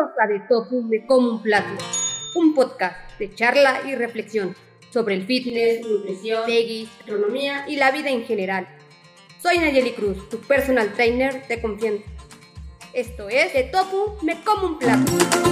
A De Tofu Me Como un Plato, un podcast de charla y reflexión sobre el fitness, nutrición, veggies, gastronomía y la vida en general. Soy Nayeli Cruz, tu personal trainer de confianza. Esto es De Tofu Me Como un Plato.